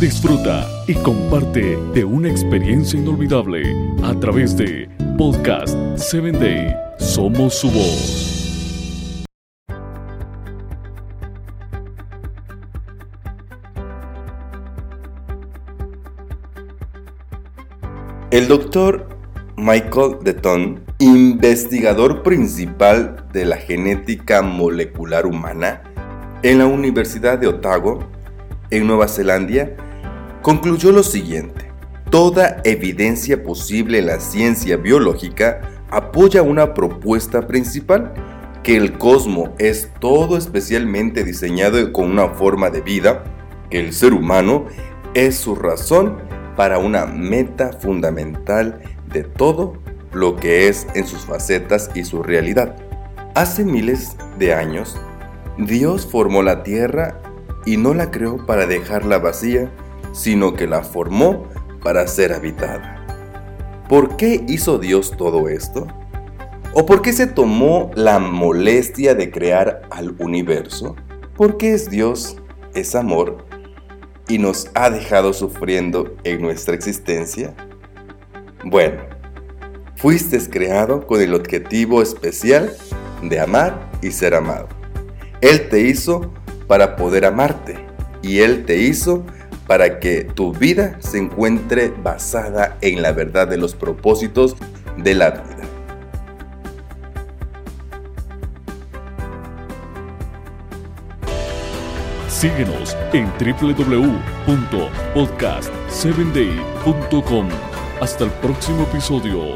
Disfruta y comparte de una experiencia inolvidable a través de Podcast 7 Day. Somos su voz. El doctor Michael Deton, investigador principal de la genética molecular humana en la Universidad de Otago, en Nueva Zelanda, concluyó lo siguiente. Toda evidencia posible en la ciencia biológica apoya una propuesta principal, que el cosmos es todo especialmente diseñado con una forma de vida, que el ser humano es su razón para una meta fundamental de todo lo que es en sus facetas y su realidad. Hace miles de años, Dios formó la tierra y no la creó para dejarla vacía, sino que la formó para ser habitada. ¿Por qué hizo Dios todo esto? ¿O por qué se tomó la molestia de crear al universo? Porque es Dios, es amor, y nos ha dejado sufriendo en nuestra existencia? Bueno, fuiste creado con el objetivo especial de amar y ser amado. Él te hizo para poder amarte y Él te hizo para que tu vida se encuentre basada en la verdad de los propósitos de la vida. Síguenos en www.podcast7day.com. Hasta el próximo episodio.